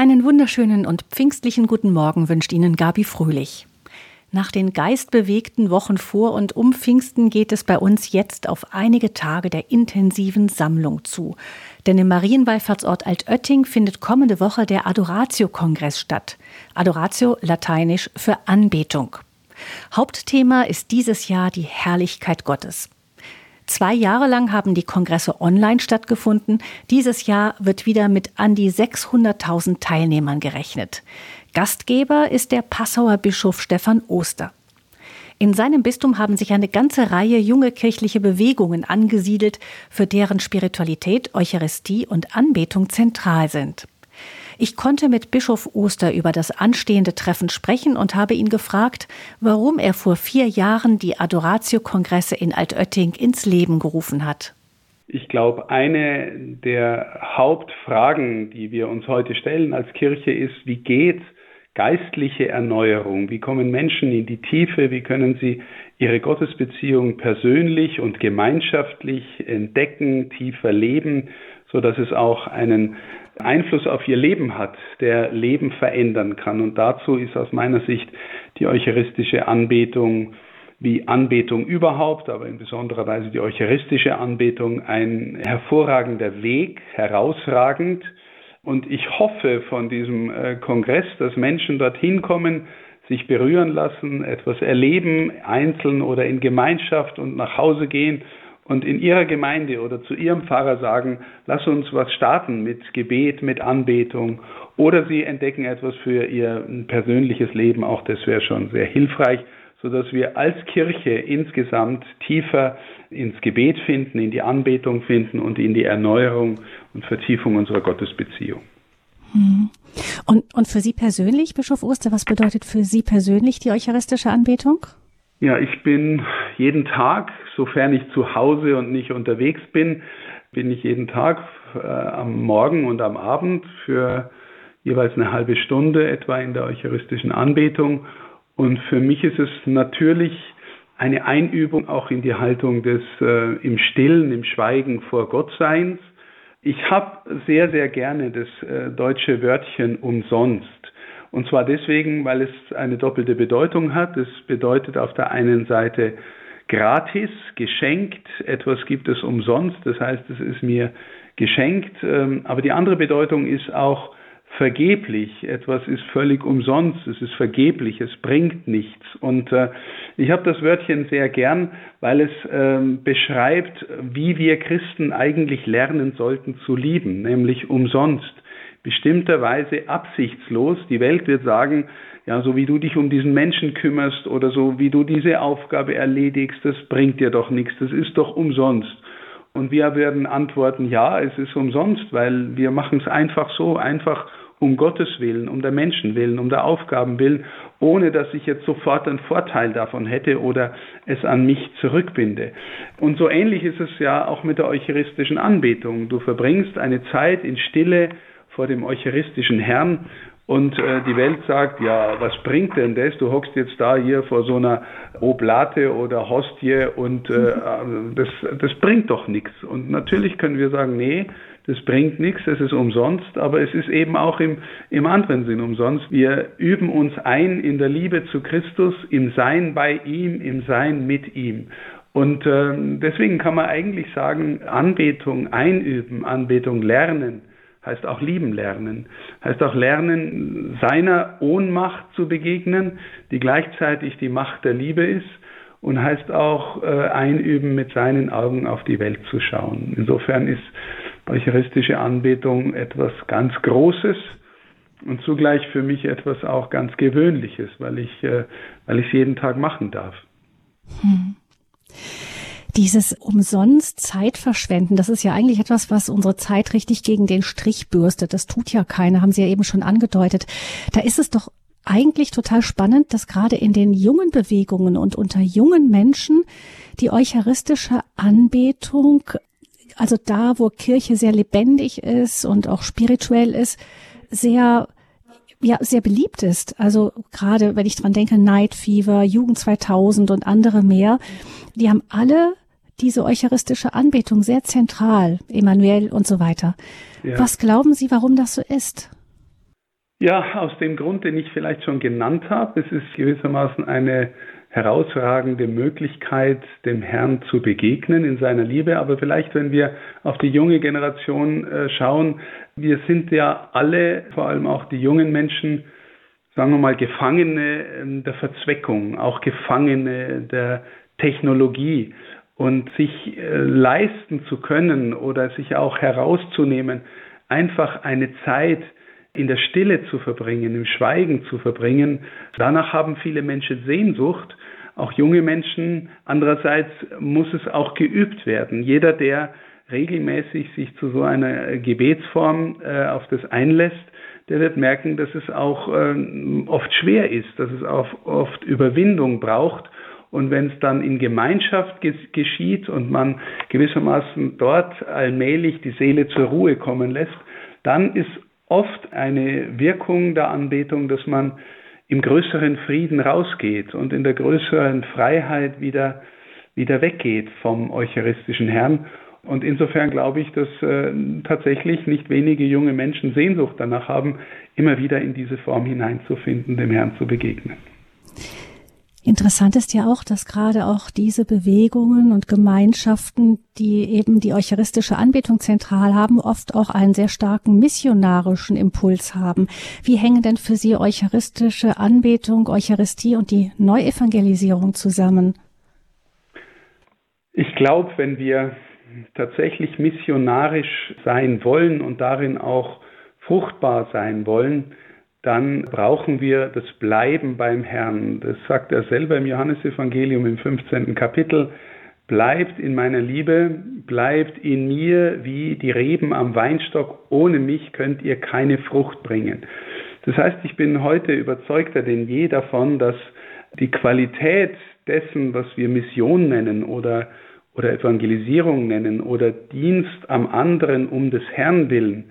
Einen wunderschönen und pfingstlichen guten Morgen wünscht Ihnen Gabi Fröhlich. Nach den geistbewegten Wochen vor und um Pfingsten geht es bei uns jetzt auf einige Tage der intensiven Sammlung zu. Denn im Marienwallfahrtsort Altötting findet kommende Woche der Adoratio-Kongress statt. Adoratio lateinisch für Anbetung. Hauptthema ist dieses Jahr die Herrlichkeit Gottes. Zwei Jahre lang haben die Kongresse online stattgefunden. Dieses Jahr wird wieder mit an die 600.000 Teilnehmern gerechnet. Gastgeber ist der Passauer Bischof Stefan Oster. In seinem Bistum haben sich eine ganze Reihe junge kirchliche Bewegungen angesiedelt, für deren Spiritualität, Eucharistie und Anbetung zentral sind. Ich konnte mit Bischof Oster über das anstehende Treffen sprechen und habe ihn gefragt, warum er vor vier Jahren die Adoratio-Kongresse in Altötting ins Leben gerufen hat. Ich glaube, eine der Hauptfragen, die wir uns heute stellen als Kirche, ist, wie geht geistliche Erneuerung? Wie kommen Menschen in die Tiefe? Wie können sie ihre Gottesbeziehung persönlich und gemeinschaftlich entdecken, tiefer leben, so dass es auch einen Einfluss auf ihr Leben hat, der Leben verändern kann. Und dazu ist aus meiner Sicht die eucharistische Anbetung wie Anbetung überhaupt, aber in besonderer Weise die eucharistische Anbetung ein hervorragender Weg, herausragend. Und ich hoffe von diesem äh, Kongress, dass Menschen dorthin kommen, sich berühren lassen, etwas erleben, einzeln oder in Gemeinschaft und nach Hause gehen und in ihrer Gemeinde oder zu ihrem Pfarrer sagen, lass uns was starten mit Gebet, mit Anbetung oder sie entdecken etwas für ihr persönliches Leben, auch das wäre schon sehr hilfreich, sodass wir als Kirche insgesamt tiefer ins Gebet finden, in die Anbetung finden und in die Erneuerung und Vertiefung unserer Gottesbeziehung. Hm. Und, und für Sie persönlich, Bischof Oster, was bedeutet für Sie persönlich die eucharistische Anbetung? Ja, ich bin jeden Tag, sofern ich zu Hause und nicht unterwegs bin, bin ich jeden Tag äh, am Morgen und am Abend für jeweils eine halbe Stunde etwa in der eucharistischen Anbetung. Und für mich ist es natürlich eine Einübung auch in die Haltung des äh, im Stillen, im Schweigen vor Gottseins. Ich habe sehr, sehr gerne das äh, deutsche Wörtchen umsonst. Und zwar deswegen, weil es eine doppelte Bedeutung hat. Es bedeutet auf der einen Seite gratis, geschenkt, etwas gibt es umsonst, das heißt, es ist mir geschenkt. Ähm, aber die andere Bedeutung ist auch vergeblich, etwas ist völlig umsonst, es ist vergeblich, es bringt nichts. Und äh, ich habe das Wörtchen sehr gern, weil es ähm, beschreibt, wie wir Christen eigentlich lernen sollten zu lieben, nämlich umsonst bestimmterweise absichtslos. Die Welt wird sagen, ja, so wie du dich um diesen Menschen kümmerst oder so wie du diese Aufgabe erledigst, das bringt dir doch nichts, das ist doch umsonst. Und wir werden antworten, ja, es ist umsonst, weil wir machen es einfach so, einfach um Gottes Willen, um der Menschen willen, um der Aufgaben willen, ohne dass ich jetzt sofort einen Vorteil davon hätte oder es an mich zurückbinde. Und so ähnlich ist es ja auch mit der eucharistischen Anbetung. Du verbringst eine Zeit in Stille, vor dem eucharistischen Herrn und äh, die Welt sagt, ja, was bringt denn das? Du hockst jetzt da hier vor so einer Oblate oder Hostie und äh, das, das bringt doch nichts. Und natürlich können wir sagen, nee, das bringt nichts, es ist umsonst, aber es ist eben auch im, im anderen Sinn umsonst. Wir üben uns ein in der Liebe zu Christus, im Sein bei ihm, im Sein mit ihm. Und äh, deswegen kann man eigentlich sagen, Anbetung einüben, Anbetung lernen, heißt auch lieben lernen, heißt auch lernen, seiner Ohnmacht zu begegnen, die gleichzeitig die Macht der Liebe ist und heißt auch äh, einüben, mit seinen Augen auf die Welt zu schauen. Insofern ist eucharistische Anbetung etwas ganz Großes und zugleich für mich etwas auch ganz Gewöhnliches, weil ich äh, es jeden Tag machen darf. Hm. Dieses umsonst Zeit verschwenden, das ist ja eigentlich etwas, was unsere Zeit richtig gegen den Strich bürstet. Das tut ja keiner, haben Sie ja eben schon angedeutet. Da ist es doch eigentlich total spannend, dass gerade in den jungen Bewegungen und unter jungen Menschen die eucharistische Anbetung, also da, wo Kirche sehr lebendig ist und auch spirituell ist, sehr ja sehr beliebt ist. Also gerade wenn ich dran denke, Night Fever, Jugend 2000 und andere mehr, die haben alle diese eucharistische Anbetung sehr zentral, Emanuel und so weiter. Ja. Was glauben Sie, warum das so ist? Ja, aus dem Grund, den ich vielleicht schon genannt habe. Es ist gewissermaßen eine herausragende Möglichkeit, dem Herrn zu begegnen in seiner Liebe. Aber vielleicht, wenn wir auf die junge Generation äh, schauen, wir sind ja alle, vor allem auch die jungen Menschen, sagen wir mal, Gefangene ähm, der Verzweckung, auch Gefangene der Technologie. Und sich äh, leisten zu können oder sich auch herauszunehmen, einfach eine Zeit in der Stille zu verbringen, im Schweigen zu verbringen, danach haben viele Menschen Sehnsucht auch junge Menschen. Andererseits muss es auch geübt werden. Jeder, der regelmäßig sich zu so einer Gebetsform äh, auf das einlässt, der wird merken, dass es auch äh, oft schwer ist, dass es auch oft Überwindung braucht. Und wenn es dann in Gemeinschaft geschieht und man gewissermaßen dort allmählich die Seele zur Ruhe kommen lässt, dann ist oft eine Wirkung der Anbetung, dass man im größeren Frieden rausgeht und in der größeren Freiheit wieder, wieder weggeht vom eucharistischen Herrn. Und insofern glaube ich, dass äh, tatsächlich nicht wenige junge Menschen Sehnsucht danach haben, immer wieder in diese Form hineinzufinden, dem Herrn zu begegnen. Interessant ist ja auch, dass gerade auch diese Bewegungen und Gemeinschaften, die eben die eucharistische Anbetung zentral haben, oft auch einen sehr starken missionarischen Impuls haben. Wie hängen denn für Sie eucharistische Anbetung, Eucharistie und die Neuevangelisierung zusammen? Ich glaube, wenn wir tatsächlich missionarisch sein wollen und darin auch fruchtbar sein wollen, dann brauchen wir das Bleiben beim Herrn. Das sagt er selber im Johannesevangelium im 15. Kapitel. Bleibt in meiner Liebe, bleibt in mir wie die Reben am Weinstock. Ohne mich könnt ihr keine Frucht bringen. Das heißt, ich bin heute überzeugter denn je davon, dass die Qualität dessen, was wir Mission nennen oder, oder Evangelisierung nennen oder Dienst am anderen um des Herrn willen,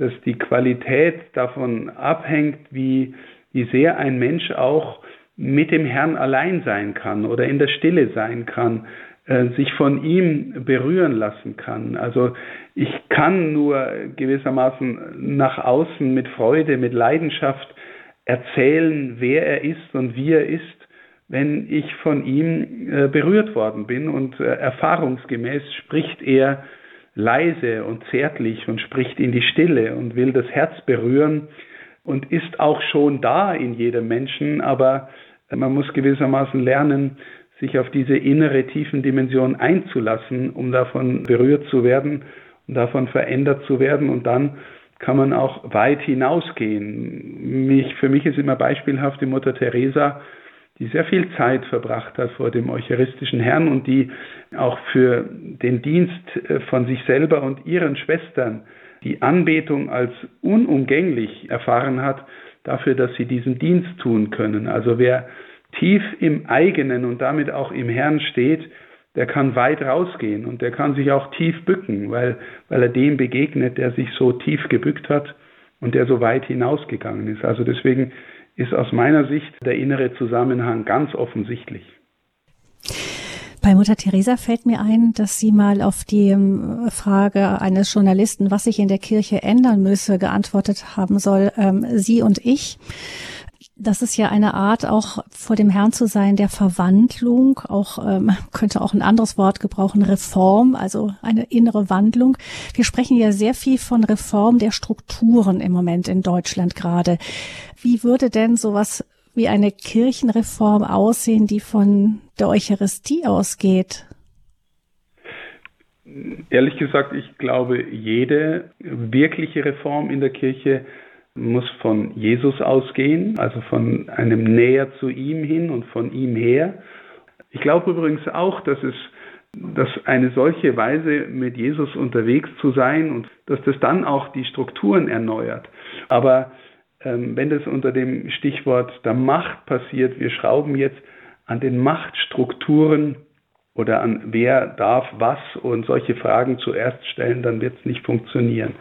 dass die Qualität davon abhängt, wie, wie sehr ein Mensch auch mit dem Herrn allein sein kann oder in der Stille sein kann, äh, sich von ihm berühren lassen kann. Also ich kann nur gewissermaßen nach außen mit Freude, mit Leidenschaft erzählen, wer er ist und wie er ist, wenn ich von ihm äh, berührt worden bin und äh, erfahrungsgemäß spricht er leise und zärtlich und spricht in die Stille und will das Herz berühren und ist auch schon da in jedem Menschen, aber man muss gewissermaßen lernen, sich auf diese innere tiefen Dimension einzulassen, um davon berührt zu werden und davon verändert zu werden und dann kann man auch weit hinausgehen. Mich, für mich ist immer beispielhaft die Mutter Teresa, die sehr viel Zeit verbracht hat vor dem eucharistischen Herrn und die auch für den Dienst äh, von sich selber und ihren Schwestern die Anbetung als unumgänglich erfahren hat, dafür, dass sie diesen Dienst tun können. Also wer tief im eigenen und damit auch im Herrn steht, der kann weit rausgehen und der kann sich auch tief bücken, weil, weil er dem begegnet, der sich so tief gebückt hat und der so weit hinausgegangen ist. Also deswegen ist aus meiner Sicht der innere Zusammenhang ganz offensichtlich. Bei Mutter Teresa fällt mir ein, dass sie mal auf die ähm, Frage eines Journalisten, was sich in der Kirche ändern müsse, geantwortet haben soll, ähm, sie und ich das ist ja eine Art, auch vor dem Herrn zu sein, der Verwandlung, auch ähm, könnte auch ein anderes Wort gebrauchen, Reform, also eine innere Wandlung. Wir sprechen ja sehr viel von Reform der Strukturen im Moment in Deutschland gerade. Wie würde denn sowas wie eine Kirchenreform aussehen, die von der Eucharistie ausgeht? Ehrlich gesagt, ich glaube, jede wirkliche Reform in der Kirche muss von Jesus ausgehen, also von einem Näher zu ihm hin und von ihm her. Ich glaube übrigens auch, dass es dass eine solche Weise mit Jesus unterwegs zu sein und dass das dann auch die Strukturen erneuert. Aber ähm, wenn das unter dem Stichwort der Macht passiert, wir schrauben jetzt an den Machtstrukturen oder an wer darf was und solche Fragen zuerst stellen, dann wird es nicht funktionieren.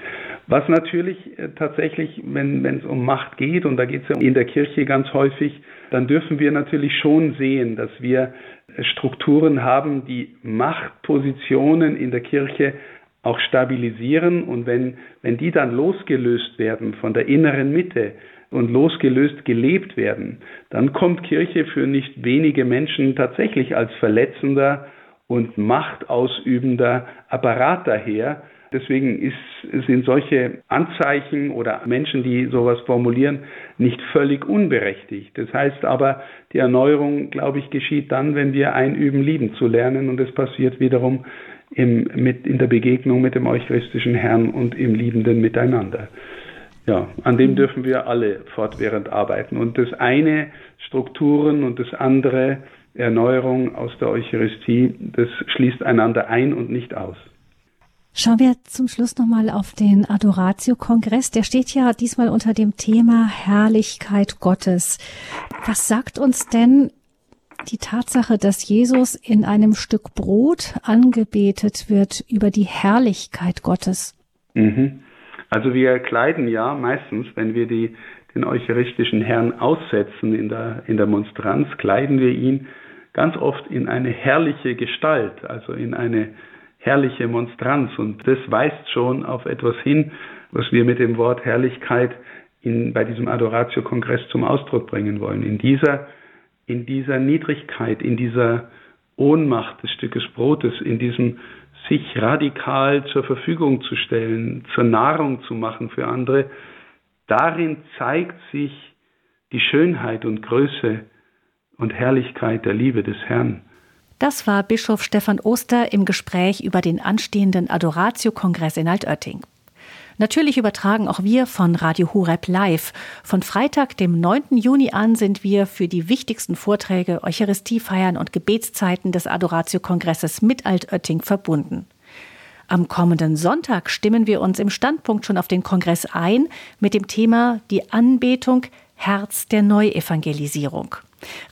Was natürlich äh, tatsächlich, wenn es um Macht geht, und da geht es ja in der Kirche ganz häufig, dann dürfen wir natürlich schon sehen, dass wir äh, Strukturen haben, die Machtpositionen in der Kirche auch stabilisieren. Und wenn, wenn die dann losgelöst werden von der inneren Mitte, und losgelöst gelebt werden, dann kommt Kirche für nicht wenige Menschen tatsächlich als verletzender und machtausübender Apparat daher. Deswegen ist, sind solche Anzeichen oder Menschen, die sowas formulieren, nicht völlig unberechtigt. Das heißt aber, die Erneuerung, glaube ich, geschieht dann, wenn wir einüben, lieben zu lernen. Und es passiert wiederum im, mit, in der Begegnung mit dem eucharistischen Herrn und im liebenden Miteinander. Ja, an dem dürfen wir alle fortwährend arbeiten. Und das eine Strukturen und das andere Erneuerung aus der Eucharistie, das schließt einander ein und nicht aus. Schauen wir zum Schluss nochmal auf den Adoratio-Kongress. Der steht ja diesmal unter dem Thema Herrlichkeit Gottes. Was sagt uns denn die Tatsache, dass Jesus in einem Stück Brot angebetet wird über die Herrlichkeit Gottes? Mhm. Also wir kleiden ja meistens, wenn wir die, den eucharistischen Herrn aussetzen in der, in der Monstranz, kleiden wir ihn ganz oft in eine herrliche Gestalt, also in eine herrliche Monstranz. Und das weist schon auf etwas hin, was wir mit dem Wort Herrlichkeit in, bei diesem Adoratio-Kongress zum Ausdruck bringen wollen. In dieser, in dieser Niedrigkeit, in dieser Ohnmacht des Stückes Brotes, in diesem sich radikal zur Verfügung zu stellen, zur Nahrung zu machen für andere, darin zeigt sich die Schönheit und Größe und Herrlichkeit der Liebe des Herrn. Das war Bischof Stefan Oster im Gespräch über den anstehenden Adoratio-Kongress in Altötting. Natürlich übertragen auch wir von Radio Horeb live. Von Freitag, dem 9. Juni an sind wir für die wichtigsten Vorträge, Eucharistiefeiern und Gebetszeiten des Adoratio-Kongresses mit Altötting verbunden. Am kommenden Sonntag stimmen wir uns im Standpunkt schon auf den Kongress ein mit dem Thema Die Anbetung Herz der Neuevangelisierung.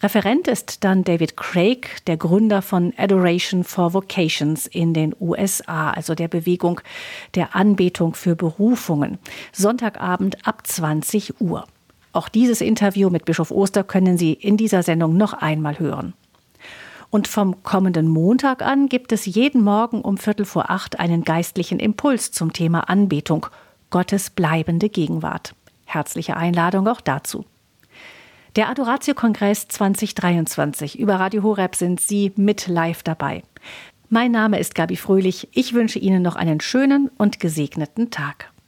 Referent ist dann David Craig, der Gründer von Adoration for Vocations in den USA, also der Bewegung der Anbetung für Berufungen. Sonntagabend ab 20 Uhr. Auch dieses Interview mit Bischof Oster können Sie in dieser Sendung noch einmal hören. Und vom kommenden Montag an gibt es jeden Morgen um Viertel vor acht einen geistlichen Impuls zum Thema Anbetung, Gottes bleibende Gegenwart. Herzliche Einladung auch dazu. Der Adoratio-Kongress 2023. Über Radio Horeb sind Sie mit live dabei. Mein Name ist Gabi Fröhlich. Ich wünsche Ihnen noch einen schönen und gesegneten Tag.